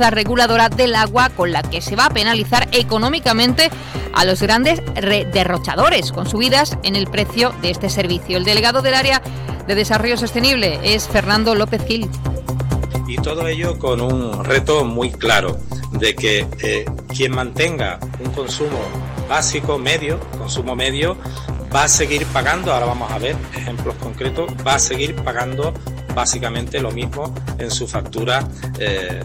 ordenanza reguladora del agua con la que se va a penalizar económicamente a los grandes derrochadores con subidas en el precio de este servicio. El delegado del área de Desarrollo Sostenible es Fernando López Gil. Y todo ello con un reto muy claro de que eh, quien mantenga un consumo básico, medio, consumo medio, va a seguir pagando, ahora vamos a ver ejemplos concretos, va a seguir pagando básicamente lo mismo en su factura eh,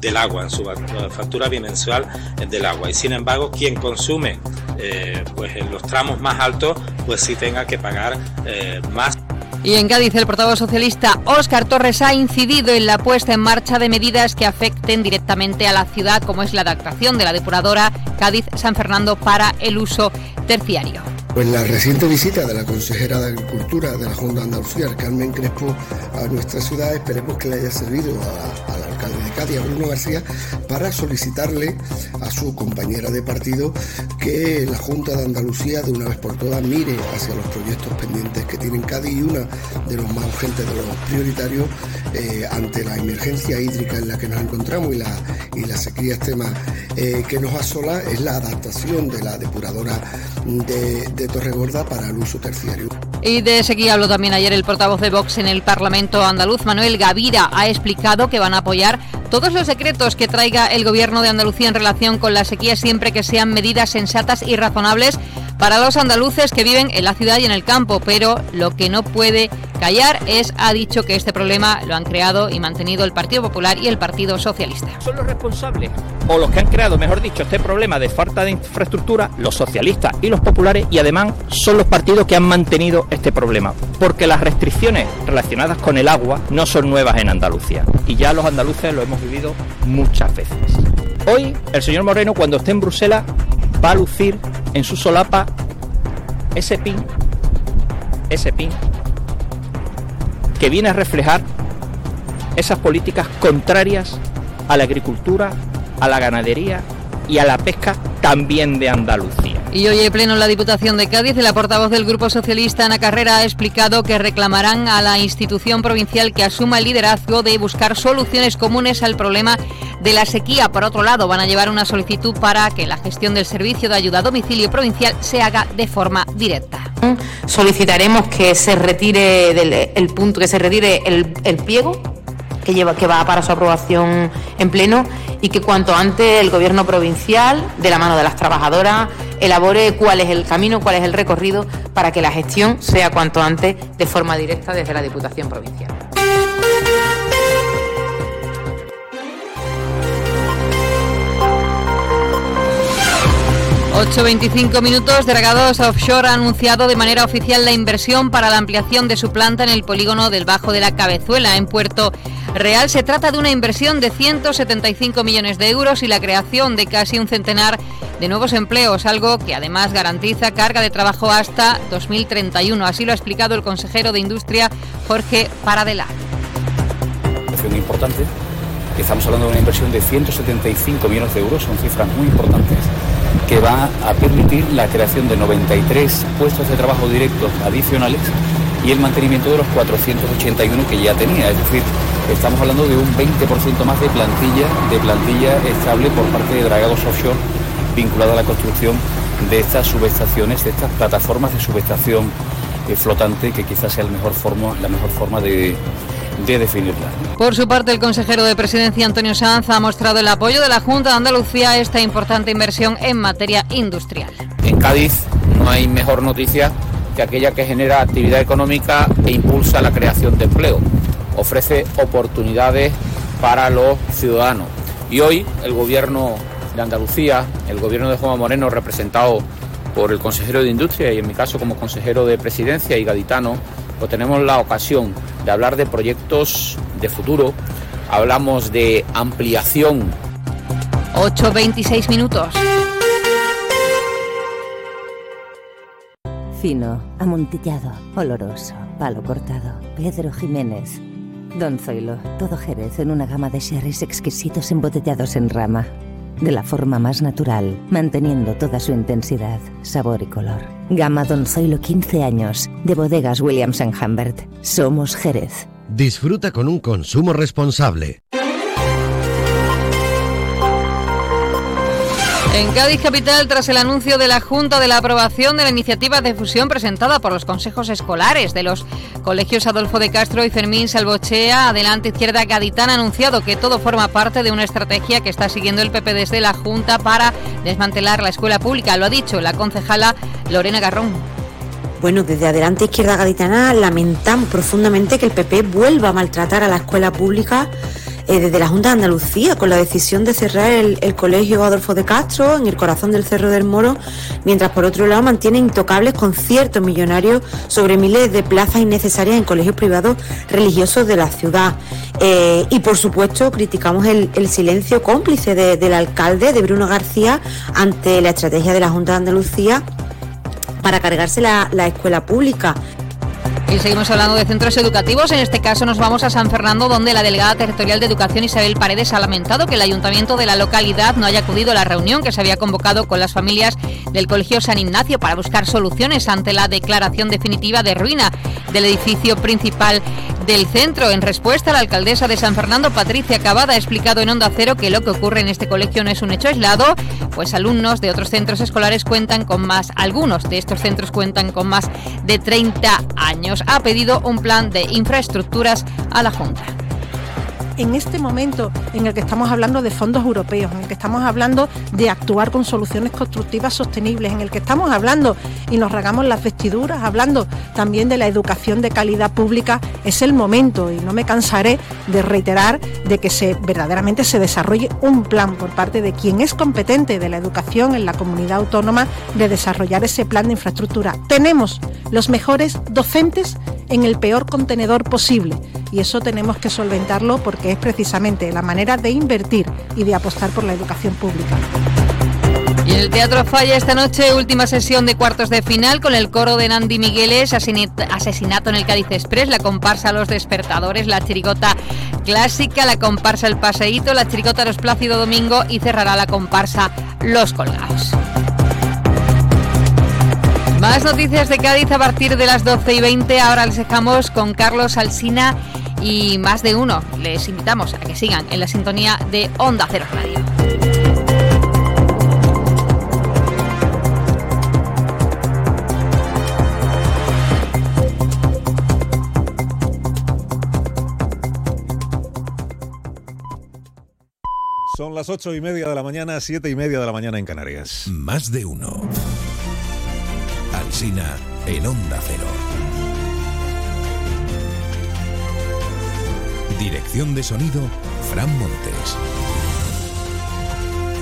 del agua, en su factura bimensual del agua. Y sin embargo, quien consume eh, pues en los tramos más altos, pues sí tenga que pagar eh, más. Y en Cádiz, el portavoz socialista Óscar Torres ha incidido en la puesta en marcha de medidas que afecten directamente a la ciudad, como es la adaptación de la depuradora Cádiz-San Fernando para el uso terciario. Pues la reciente visita de la consejera de Agricultura de la Junta de Andalucía, Carmen Crespo, a nuestra ciudad, esperemos que le haya servido al alcalde de Cádiz, Bruno García, para solicitarle a su compañera de partido que la Junta de Andalucía de una vez por todas mire hacia los proyectos pendientes que tiene Cádiz y una de los más urgentes, de los prioritarios eh, ante la emergencia hídrica en la que nos encontramos y la, y la sequía extrema eh, que nos asola es la adaptación de la depuradora de, de Torregorda para el uso terciario. Y de sequía habló también ayer el portavoz de Vox en el Parlamento andaluz, Manuel Gavira, ha explicado que van a apoyar todos los decretos que traiga el Gobierno de Andalucía en relación con la sequía siempre que sean medidas sensatas y razonables para los andaluces que viven en la ciudad y en el campo, pero lo que no puede callar es, ha dicho que este problema lo han creado y mantenido el Partido Popular y el Partido Socialista. Son los responsables, o los que han creado, mejor dicho, este problema de falta de infraestructura, los socialistas y los populares, y además son los partidos que han mantenido este problema, porque las restricciones relacionadas con el agua no son nuevas en Andalucía, y ya los andaluces lo hemos vivido muchas veces. Hoy, el señor Moreno, cuando esté en Bruselas, va a lucir en su solapa ese pin, ese pin, que viene a reflejar esas políticas contrarias a la agricultura, a la ganadería y a la pesca también de Andalucía. Y hoy en pleno en la Diputación de Cádiz, la portavoz del Grupo Socialista, Ana Carrera, ha explicado que reclamarán a la institución provincial que asuma el liderazgo de buscar soluciones comunes al problema de la sequía. Por otro lado, van a llevar una solicitud para que la gestión del servicio de ayuda a domicilio provincial se haga de forma directa. Solicitaremos que se retire el punto, que se retire el, el pliego que, lleva, que va para su aprobación en pleno y que cuanto antes el Gobierno provincial, de la mano de las trabajadoras, elabore cuál es el camino, cuál es el recorrido para que la gestión sea cuanto antes de forma directa desde la Diputación Provincial. 8.25 minutos. Dragados Offshore ha anunciado de manera oficial la inversión para la ampliación de su planta en el polígono del Bajo de la Cabezuela, en Puerto Real. Se trata de una inversión de 175 millones de euros y la creación de casi un centenar de nuevos empleos, algo que además garantiza carga de trabajo hasta 2031. Así lo ha explicado el consejero de Industria, Jorge Paradela. Importante. Estamos hablando de una inversión de 175 millones de euros, son cifras muy importantes que va a permitir la creación de 93 puestos de trabajo directos adicionales y el mantenimiento de los 481 que ya tenía. Es decir, estamos hablando de un 20% más de plantilla, de plantilla estable por parte de Dragados Offshore vinculada a la construcción de estas subestaciones, de estas plataformas de subestación eh, flotante, que quizás sea la mejor forma, la mejor forma de, de definirla. Por su parte, el consejero de Presidencia, Antonio Sanz, ha mostrado el apoyo de la Junta de Andalucía a esta importante inversión en materia industrial. En Cádiz no hay mejor noticia que aquella que genera actividad económica e impulsa la creación de empleo. Ofrece oportunidades para los ciudadanos. Y hoy el Gobierno de Andalucía, el Gobierno de Juan Moreno, representado por el consejero de Industria y en mi caso como consejero de Presidencia y gaditano, pues tenemos la ocasión de hablar de proyectos de futuro, hablamos de ampliación. 8.26 minutos. Fino, amontillado, oloroso, palo cortado, Pedro Jiménez. Don Zoilo, todo Jerez en una gama de sherries exquisitos embotellados en rama de la forma más natural, manteniendo toda su intensidad, sabor y color. Gama Don Zoilo 15 años, de bodegas Williams ⁇ Humbert. Somos Jerez. Disfruta con un consumo responsable. En Cádiz Capital, tras el anuncio de la Junta de la aprobación de la iniciativa de fusión presentada por los consejos escolares de los colegios Adolfo de Castro y Fermín Salvochea, Adelante Izquierda Gaditán ha anunciado que todo forma parte de una estrategia que está siguiendo el PP desde la Junta para desmantelar la escuela pública. Lo ha dicho la concejala Lorena Garrón. Bueno, desde Adelante Izquierda Gaditana lamentamos profundamente que el PP vuelva a maltratar a la escuela pública eh, desde la Junta de Andalucía con la decisión de cerrar el, colegio Adolfo de Castro en el corazón del Cerro del Moro, mientras por otro lado mantiene intocables conciertos millonarios sobre miles de plazas innecesarias en colegios privados religiosos de la ciudad. Eh, y por supuesto criticamos el, silencio cómplice de, del alcalde, de Bruno García, ante la estrategia de la Junta de Andalucía para cargarse la escuela pública. Y seguimos hablando de centros educativos. En este caso nos vamos a San Fernando, donde la delegada territorial de Educación Isabel Paredes ha lamentado que el ayuntamiento de la localidad no haya acudido a la reunión que se había convocado con las familias del Colegio San Ignacio para buscar soluciones ante la declaración definitiva de ruina del edificio principal del centro. En respuesta, la alcaldesa de San Fernando, Patricia Cavada, ha explicado en Onda Cero que lo que ocurre en este colegio no es un hecho aislado, pues alumnos de otros centros escolares cuentan con más, algunos de estos centros cuentan con más de 30 años. Ha pedido un plan de infraestructuras a la Junta en este momento en el que estamos hablando de fondos europeos, en el que estamos hablando de actuar con soluciones constructivas sostenibles, en el que estamos hablando y nos regamos las vestiduras, hablando también de la educación de calidad pública, es el momento y no me cansaré de reiterar de que se verdaderamente se desarrolle un plan por parte de quien es competente de la educación en la comunidad autónoma de desarrollar ese plan de infraestructura. Tenemos los mejores docentes en el peor contenedor posible y eso tenemos que solventarlo porque es precisamente la manera de invertir y de apostar por la educación pública. Y el Teatro Falla esta noche, última sesión de cuartos de final con el coro de Nandi Migueles, asesinato en el Cádiz Express, la comparsa Los Despertadores, la chirigota clásica, la comparsa El Paseíto, la chirigota Los Plácido Domingo y cerrará la comparsa Los Colgados. Más noticias de Cádiz a partir de las 12 y 20. Ahora les dejamos con Carlos Alsina y más de uno. Les invitamos a que sigan en la sintonía de Onda Cero Radio. Son las ocho y media de la mañana, siete y media de la mañana en Canarias. Más de uno. En Onda Cero. Dirección de sonido, Fran Montes.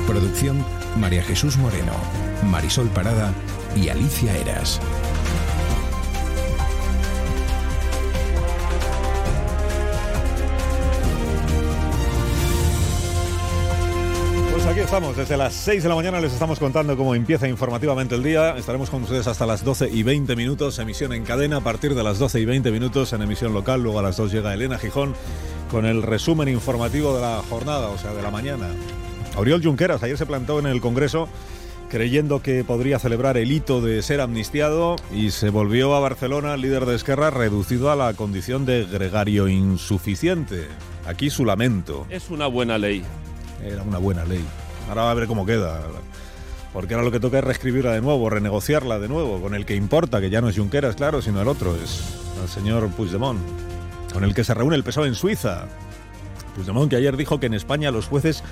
Producción, María Jesús Moreno, Marisol Parada y Alicia Eras. Estamos, desde las 6 de la mañana les estamos contando cómo empieza informativamente el día. Estaremos con ustedes hasta las 12 y 20 minutos, emisión en cadena a partir de las 12 y 20 minutos en emisión local. Luego a las 2 llega Elena Gijón con el resumen informativo de la jornada, o sea, de la mañana. Oriol Junqueras ayer se plantó en el Congreso creyendo que podría celebrar el hito de ser amnistiado y se volvió a Barcelona, líder de Esquerra, reducido a la condición de gregario insuficiente. Aquí su lamento. Es una buena ley. Era una buena ley. Ahora a ver cómo queda. Porque ahora lo que toca es reescribirla de nuevo, renegociarla de nuevo, con el que importa, que ya no es Junqueras, claro, sino el otro, es el señor Puigdemont, con el que se reúne el PSOE en Suiza. Puigdemont que ayer dijo que en España los jueces